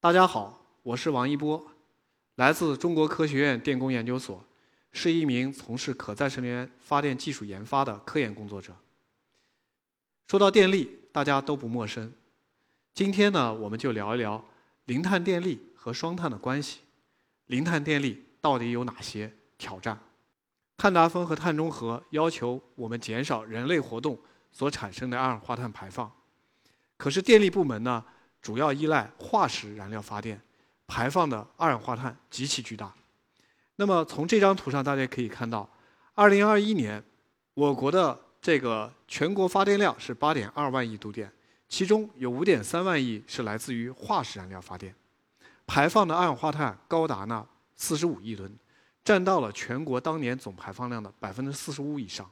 大家好，我是王一波，来自中国科学院电工研究所，是一名从事可再生能源发电技术研发的科研工作者。说到电力，大家都不陌生。今天呢，我们就聊一聊零碳电力和双碳的关系。零碳电力到底有哪些挑战？碳达峰和碳中和要求我们减少人类活动所产生的二氧化碳排放，可是电力部门呢？主要依赖化石燃料发电，排放的二氧化碳极其巨大。那么从这张图上大家可以看到，2021年我国的这个全国发电量是8.2万亿度电，其中有5.3万亿是来自于化石燃料发电，排放的二氧化碳高达呢45亿吨，占到了全国当年总排放量的45%以上。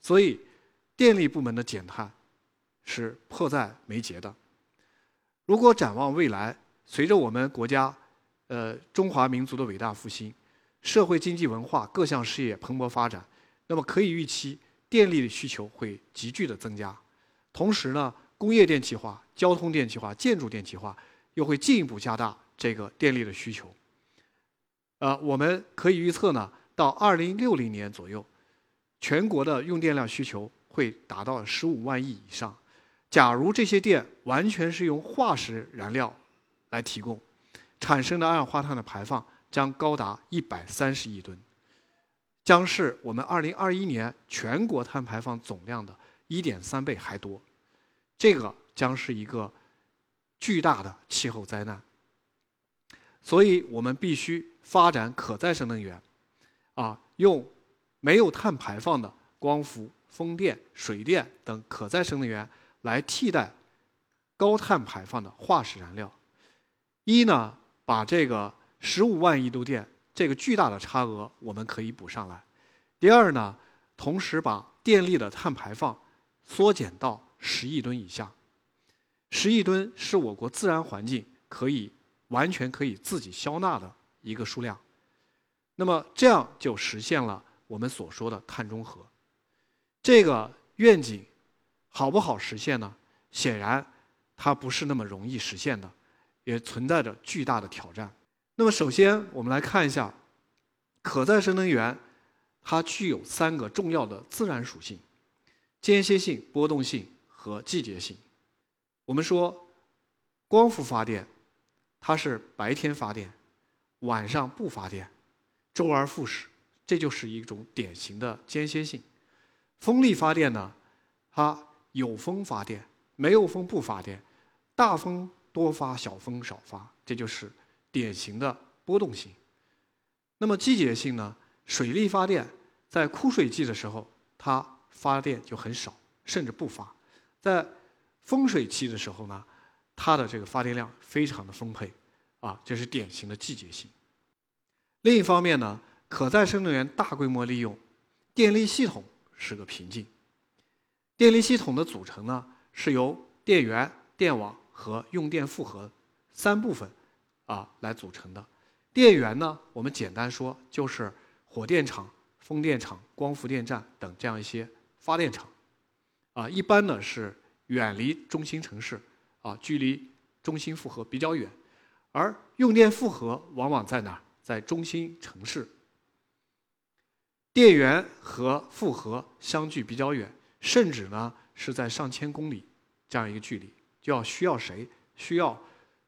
所以，电力部门的减碳是迫在眉睫的。如果展望未来，随着我们国家，呃，中华民族的伟大复兴，社会经济文化各项事业蓬勃发展，那么可以预期电力的需求会急剧的增加。同时呢，工业电气化、交通电气化、建筑电气化又会进一步加大这个电力的需求。呃，我们可以预测呢，到二零六零年左右，全国的用电量需求会达到十五万亿以上。假如这些电完全是用化石燃料来提供，产生的二氧化碳的排放将高达一百三十亿吨，将是我们二零二一年全国碳排放总量的一点三倍还多。这个将是一个巨大的气候灾难。所以我们必须发展可再生能源，啊，用没有碳排放的光伏、风电、水电等可再生能源。来替代高碳排放的化石燃料，一呢，把这个十五万亿度电这个巨大的差额我们可以补上来；第二呢，同时把电力的碳排放缩减到十亿吨以下。十亿吨是我国自然环境可以完全可以自己消纳的一个数量，那么这样就实现了我们所说的碳中和。这个愿景。好不好实现呢？显然，它不是那么容易实现的，也存在着巨大的挑战。那么，首先我们来看一下，可再生能源，它具有三个重要的自然属性：间歇性、波动性和季节性。我们说，光伏发电，它是白天发电，晚上不发电，周而复始，这就是一种典型的间歇性。风力发电呢，它有风发电，没有风不发电，大风多发，小风少发，这就是典型的波动性。那么季节性呢？水力发电在枯水季的时候，它发电就很少，甚至不发；在丰水期的时候呢，它的这个发电量非常的丰沛，啊，这是典型的季节性。另一方面呢，可再生能源大规模利用，电力系统是个瓶颈。电力系统的组成呢，是由电源、电网和用电负荷三部分啊来组成的。电源呢，我们简单说就是火电厂、风电场、光伏电站等这样一些发电厂，啊，一般呢是远离中心城市，啊，距离中心负荷比较远。而用电负荷往往在哪？在中心城市。电源和负荷相距比较远。甚至呢是在上千公里这样一个距离，就要需要谁？需要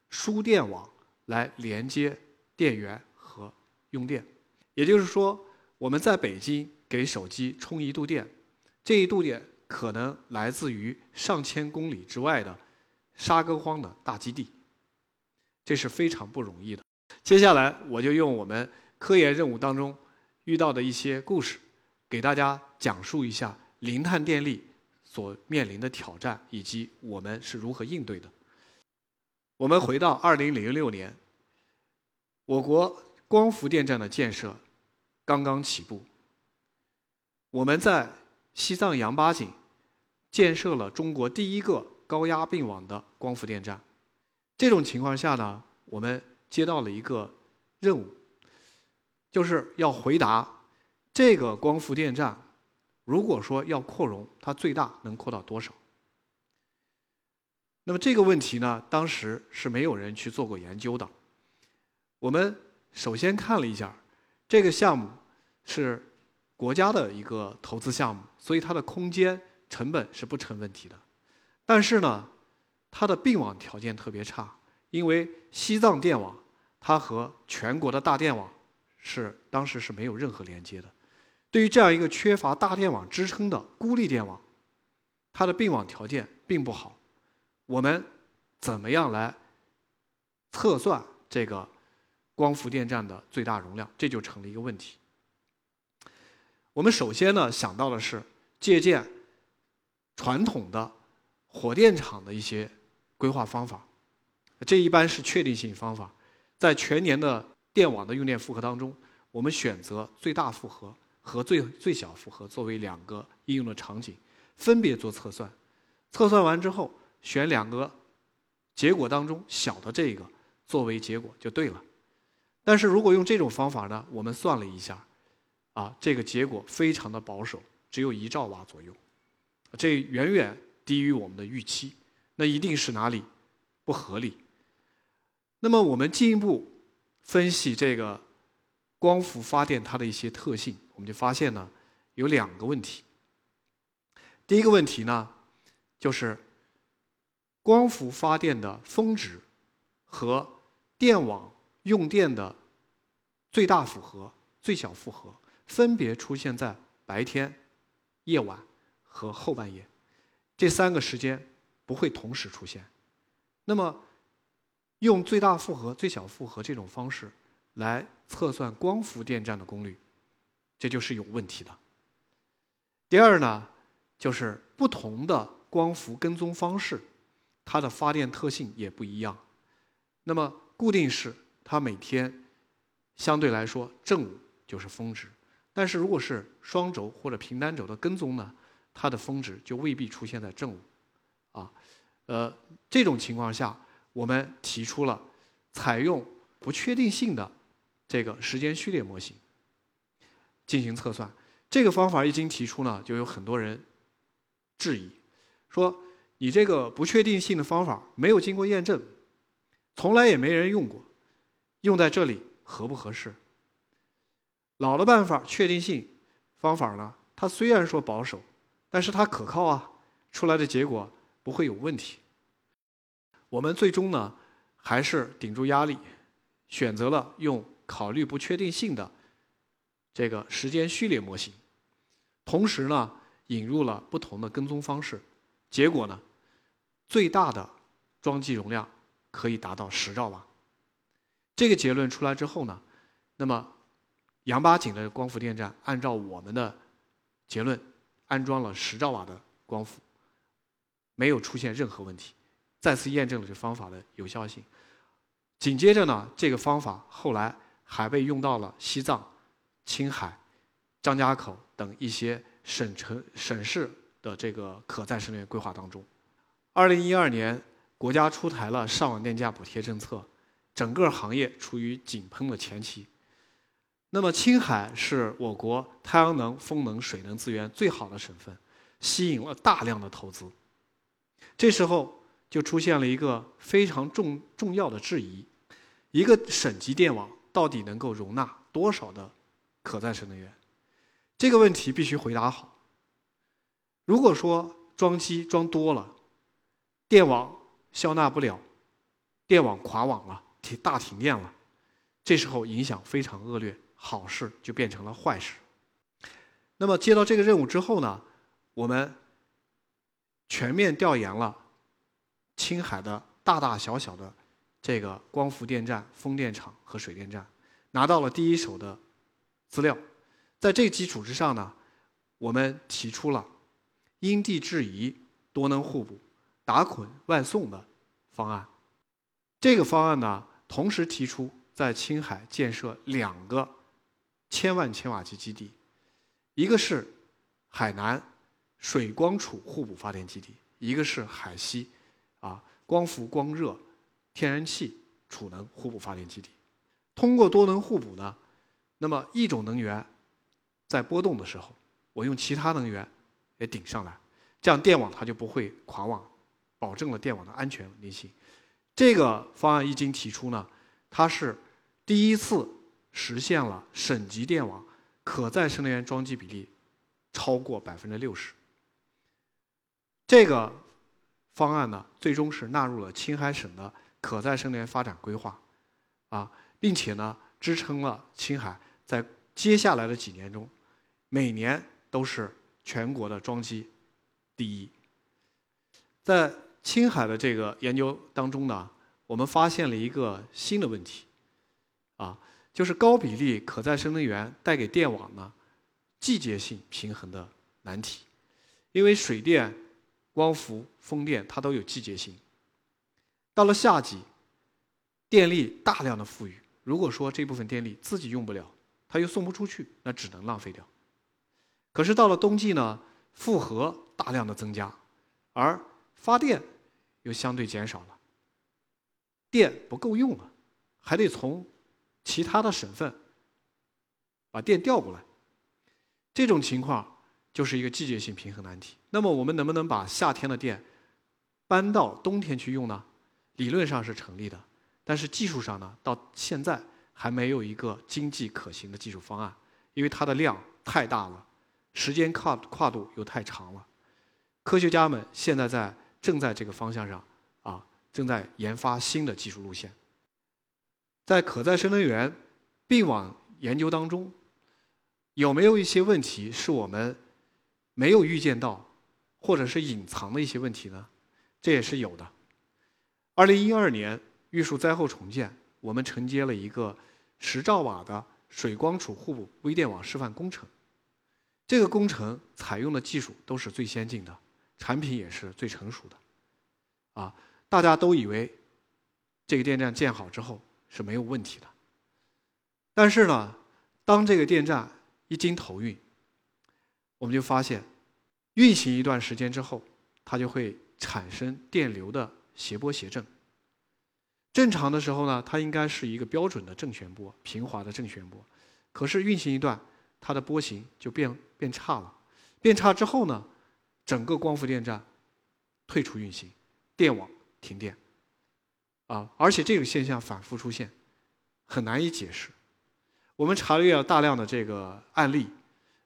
输电网来连接电源和用电。也就是说，我们在北京给手机充一度电，这一度电可能来自于上千公里之外的沙沟荒的大基地，这是非常不容易的。接下来，我就用我们科研任务当中遇到的一些故事，给大家讲述一下。零碳电力所面临的挑战以及我们是如何应对的。我们回到二零零六年，我国光伏电站的建设刚刚起步，我们在西藏羊八井建设了中国第一个高压并网的光伏电站。这种情况下呢，我们接到了一个任务，就是要回答这个光伏电站。如果说要扩容，它最大能扩到多少？那么这个问题呢，当时是没有人去做过研究的。我们首先看了一下，这个项目是国家的一个投资项目，所以它的空间成本是不成问题的。但是呢，它的并网条件特别差，因为西藏电网它和全国的大电网是当时是没有任何连接的。对于这样一个缺乏大电网支撑的孤立电网，它的并网条件并不好。我们怎么样来测算这个光伏电站的最大容量？这就成了一个问题。我们首先呢想到的是借鉴传统的火电厂的一些规划方法，这一般是确定性方法。在全年的电网的用电负荷当中，我们选择最大负荷和最最小负荷作为两个应用的场景，分别做测算。测算完之后。选两个结果当中小的这个作为结果就对了，但是如果用这种方法呢，我们算了一下，啊，这个结果非常的保守，只有一兆瓦左右，这远远低于我们的预期，那一定是哪里不合理？那么我们进一步分析这个光伏发电它的一些特性，我们就发现呢有两个问题。第一个问题呢就是。光伏发电的峰值和电网用电的最大负荷、最小负荷分别出现在白天、夜晚和后半夜，这三个时间不会同时出现。那么，用最大负荷、最小负荷这种方式来测算光伏电站的功率，这就是有问题的。第二呢，就是不同的光伏跟踪方式。它的发电特性也不一样，那么固定式它每天相对来说正午就是峰值，但是如果是双轴或者平单轴的跟踪呢，它的峰值就未必出现在正午，啊，呃，这种情况下，我们提出了采用不确定性的这个时间序列模型进行测算。这个方法一经提出呢，就有很多人质疑，说。你这个不确定性的方法没有经过验证，从来也没人用过，用在这里合不合适？老的办法确定性方法呢？它虽然说保守，但是它可靠啊，出来的结果不会有问题。我们最终呢，还是顶住压力，选择了用考虑不确定性的这个时间序列模型，同时呢，引入了不同的跟踪方式，结果呢？最大的装机容量可以达到十兆瓦。这个结论出来之后呢，那么杨八井的光伏电站按照我们的结论安装了十兆瓦的光伏，没有出现任何问题，再次验证了这方法的有效性。紧接着呢，这个方法后来还被用到了西藏、青海、张家口等一些省城省市的这个可再生能源规划当中。二零一二年，国家出台了上网电价补贴政策，整个行业处于井喷的前期。那么，青海是我国太阳能、风能、水能资源最好的省份，吸引了大量的投资。这时候就出现了一个非常重重要的质疑：一个省级电网到底能够容纳多少的可再生能源？这个问题必须回答好。如果说装机装多了，电网消纳不了，电网垮网了，停大停电了，这时候影响非常恶劣，好事就变成了坏事。那么接到这个任务之后呢，我们全面调研了青海的大大小小的这个光伏电站、风电场和水电站，拿到了第一手的资料，在这基础之上呢，我们提出了因地制宜、多能互补。打捆外送的方案，这个方案呢，同时提出在青海建设两个千万千瓦级基地，一个是海南水光储互补发电基地，一个是海西啊光伏光热天然气储能互补发电基地。通过多能互补呢，那么一种能源在波动的时候，我用其他能源也顶上来，这样电网它就不会垮网。保证了电网的安全稳定性。这个方案一经提出呢，它是第一次实现了省级电网可再生能源装机比例超过百分之六十。这个方案呢，最终是纳入了青海省的可再生能源发展规划，啊，并且呢，支撑了青海在接下来的几年中，每年都是全国的装机第一。在青海的这个研究当中呢，我们发现了一个新的问题，啊，就是高比例可再生能源带给电网呢季节性平衡的难题，因为水电。光伏、风电它都有季节性。到了夏季，电力大量的富裕，如果说这部分电力自己用不了，它又送不出去，那只能浪费掉。可是到了冬季呢，负荷大量的增加，而发电又相对减少了，电不够用了，还得从其他的省份把电调过来。这种情况。就是一个季节性平衡难题。那么我们能不能把夏天的电搬到冬天去用呢？理论上是成立的，但是技术上呢，到现在还没有一个经济可行的技术方案，因为它的量太大了，时间跨跨度又太长了。科学家们现在在正在这个方向上啊，正在研发新的技术路线。在可再生能源并网研究当中，有没有一些问题是我们？没有预见到，或者是隐藏的一些问题呢，这也是有的。二零一二年玉树灾后重建，我们承接了一个十兆瓦的水光储互补微电网示范工程。这个工程采用的技术都是最先进的，产品也是最成熟的。啊，大家都以为这个电站建好之后是没有问题的。但是呢，当这个电站一经投运，我们就发现，运行一段时间之后，它就会产生电流的谐波谐振。正常的时候呢，它应该是一个标准的正弦波，平滑的正弦波。可是运行一段，它的波形就变变差了。变差之后呢，整个光伏电站退出运行，电网停电。啊，而且这个现象反复出现，很难以解释。我们查阅了大量的这个案例，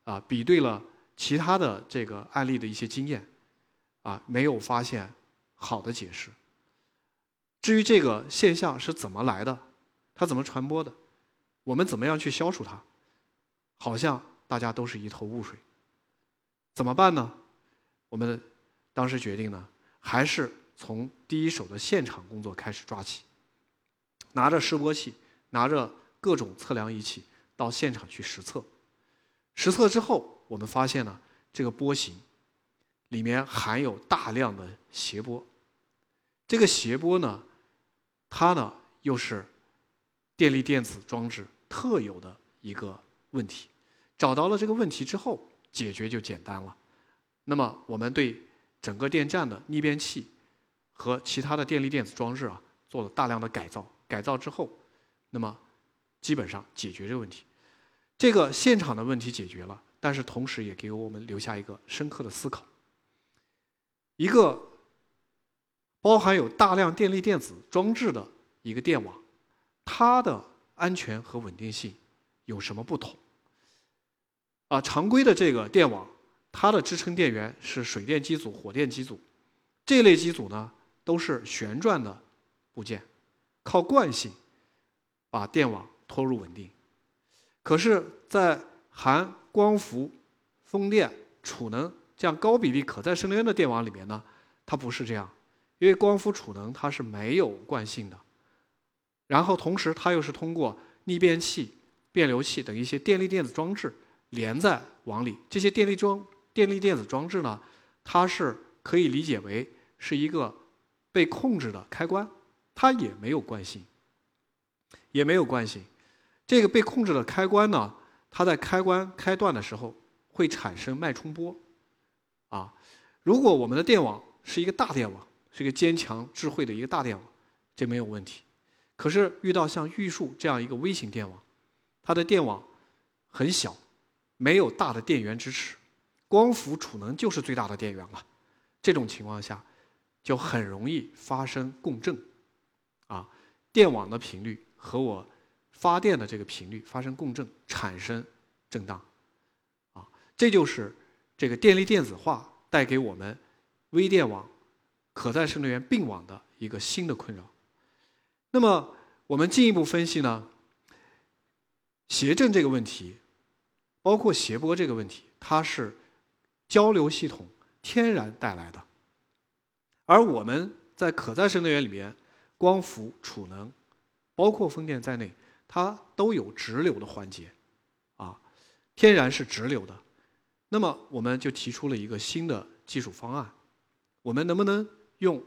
啊，比对了。其他的这个案例的一些经验，啊，没有发现好的解释。至于这个现象是怎么来的，它怎么传播的，我们怎么样去消除它，好像大家都是一头雾水。怎么办呢？我们当时决定呢，还是从第一手的现场工作开始抓起，拿着示波器，拿着各种测量仪器到现场去实测。实测之后。我们发现呢，这个波形里面含有大量的谐波。这个谐波呢，它呢又是电力电子装置特有的一个问题。找到了这个问题之后，解决就简单了。那么，我们对整个电站的逆变器和其他的电力电子装置啊，做了大量的改造。改造之后，那么基本上解决这个问题。这个现场的问题解决了。但是同时也给我们留下一个深刻的思考：一个包含有大量电力电子装置的一个电网，它的安全和稳定性有什么不同？啊，常规的这个电网，它的支撑电源是水电机组、火电机组，这类机组呢都是旋转的部件，靠惯性把电网拖入稳定。可是，在含光伏、风电、储能这样高比例可再生能源的电网里面呢，它不是这样，因为光伏储能它是没有惯性的，然后同时它又是通过逆变器、变流器等一些电力电子装置连在网里。这些电力装、电力电子装置呢，它是可以理解为是一个被控制的开关，它也没有惯性，也没有惯性。这个被控制的开关呢？它在开关开断的时候会产生脉冲波，啊，如果我们的电网是一个大电网，是一个坚强智慧的一个大电网，这没有问题。可是遇到像玉树这样一个微型电网，它的电网很小，没有大的电源支持，光伏储能就是最大的电源了。这种情况下，就很容易发生共振，啊，电网的频率和我发电的这个频率发生共振，产生震荡，啊，这就是这个电力电子化带给我们微电网、可再生能源并网的一个新的困扰。那么我们进一步分析呢，谐振这个问题，包括谐波这个问题，它是交流系统天然带来的。而我们在可再生能源里面，光伏、储能，包括风电在内，它都有直流的环节，啊，天然是直流的。那么我们就提出了一个新的技术方案，我们能不能用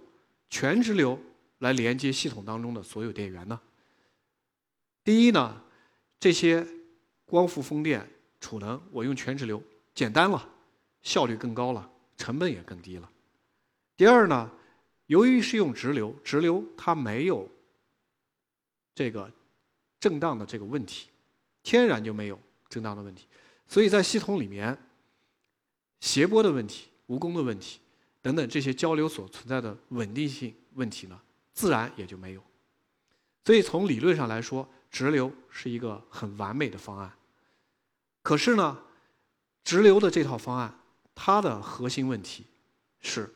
全直流来连接系统当中的所有电源呢？第一呢，这些光伏、风电、储能，我用全直流，简单了，效率更高了，成本也更低了。第二呢，由于是用直流，直流它没有这个震荡的这个问题，天然就没有震荡的问题，所以在系统里面，谐波的问题、无功的问题等等这些交流所存在的稳定性问题呢，自然也就没有。所以从理论上来说，直流是一个很完美的方案。可是呢，直流的这套方案，它的核心问题是。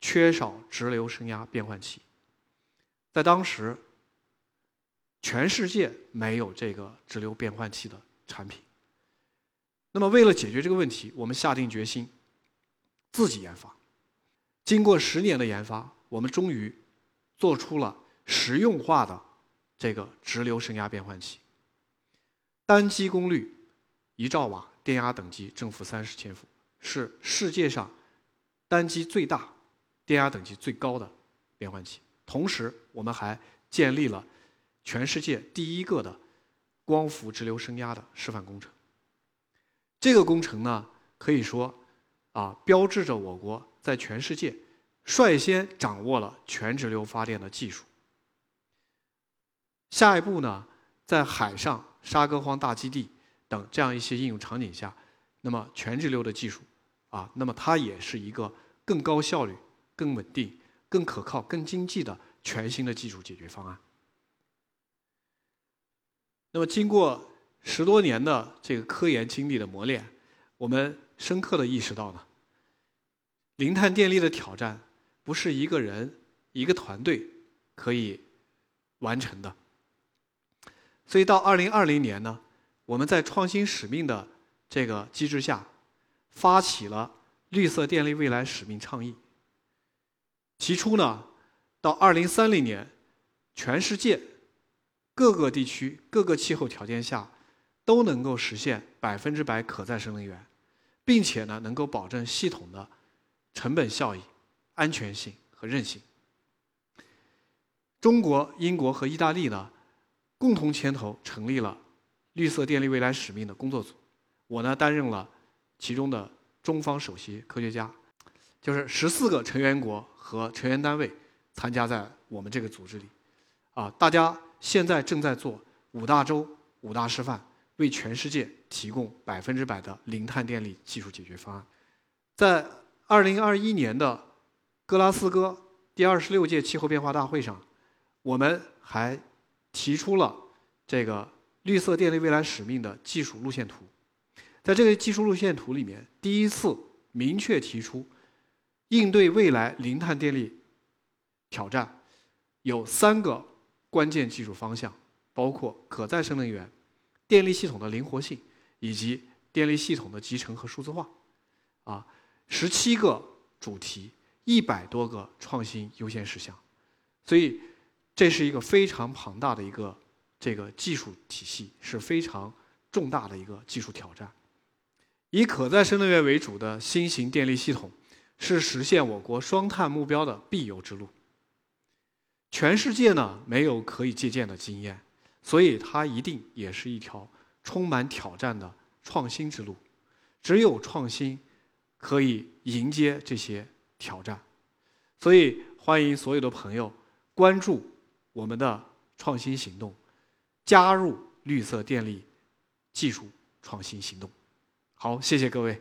缺少直流升压变换器，在当时，全世界没有这个直流变换器的产品。那么，为了解决这个问题，我们下定决心自己研发。经过十年的研发，我们终于做出了实用化的这个直流升压变换器。单机功率一兆瓦，电压等级正负三十千伏，是世界上单机最大。电压等级最高的变换器，同时我们还建立了全世界第一个的光伏直流升压的示范工程。这个工程呢，可以说啊，标志着我国在全世界率先掌握了全直流发电的技术。下一步呢，在海上沙戈荒大基地等这样一些应用场景下，那么全直流的技术啊，那么它也是一个更高效率。更稳定、更可靠、更经济的全新的技术解决方案。那么，经过十多年的这个科研经历的磨练，我们深刻的意识到呢，零碳电力的挑战不是一个人、一个团队可以完成的。所以，到二零二零年呢，我们在创新使命的这个机制下，发起了绿色电力未来使命倡议。提出呢，到二零三零年，全世界各个地区、各个气候条件下，都能够实现百分之百可再生能源，并且呢，能够保证系统的成本效益、安全性和韧性。中国、英国和意大利呢，共同牵头成立了绿色电力未来使命的工作组，我呢担任了其中的中方首席科学家，就是十四个成员国。和成员单位参加在我们这个组织里，啊，大家现在正在做五大洲五大示范，为全世界提供百分之百的零碳电力技术解决方案。在二零二一年的格拉斯哥第二十六届气候变化大会上，我们还提出了这个绿色电力未来使命的技术路线图。在这个技术路线图里面，第一次明确提出。应对未来零碳电力挑战，有三个关键技术方向，包括可再生能源、电力系统的灵活性以及电力系统的集成和数字化。啊，十七个主题，一百多个创新优先事项，所以这是一个非常庞大的一个这个技术体系，是非常重大的一个技术挑战。以可再生能源为主的新型电力系统。是实现我国双碳目标的必由之路。全世界呢没有可以借鉴的经验，所以它一定也是一条充满挑战的创新之路。只有创新，可以迎接这些挑战。所以欢迎所有的朋友关注我们的创新行动，加入绿色电力技术创新行动。好，谢谢各位。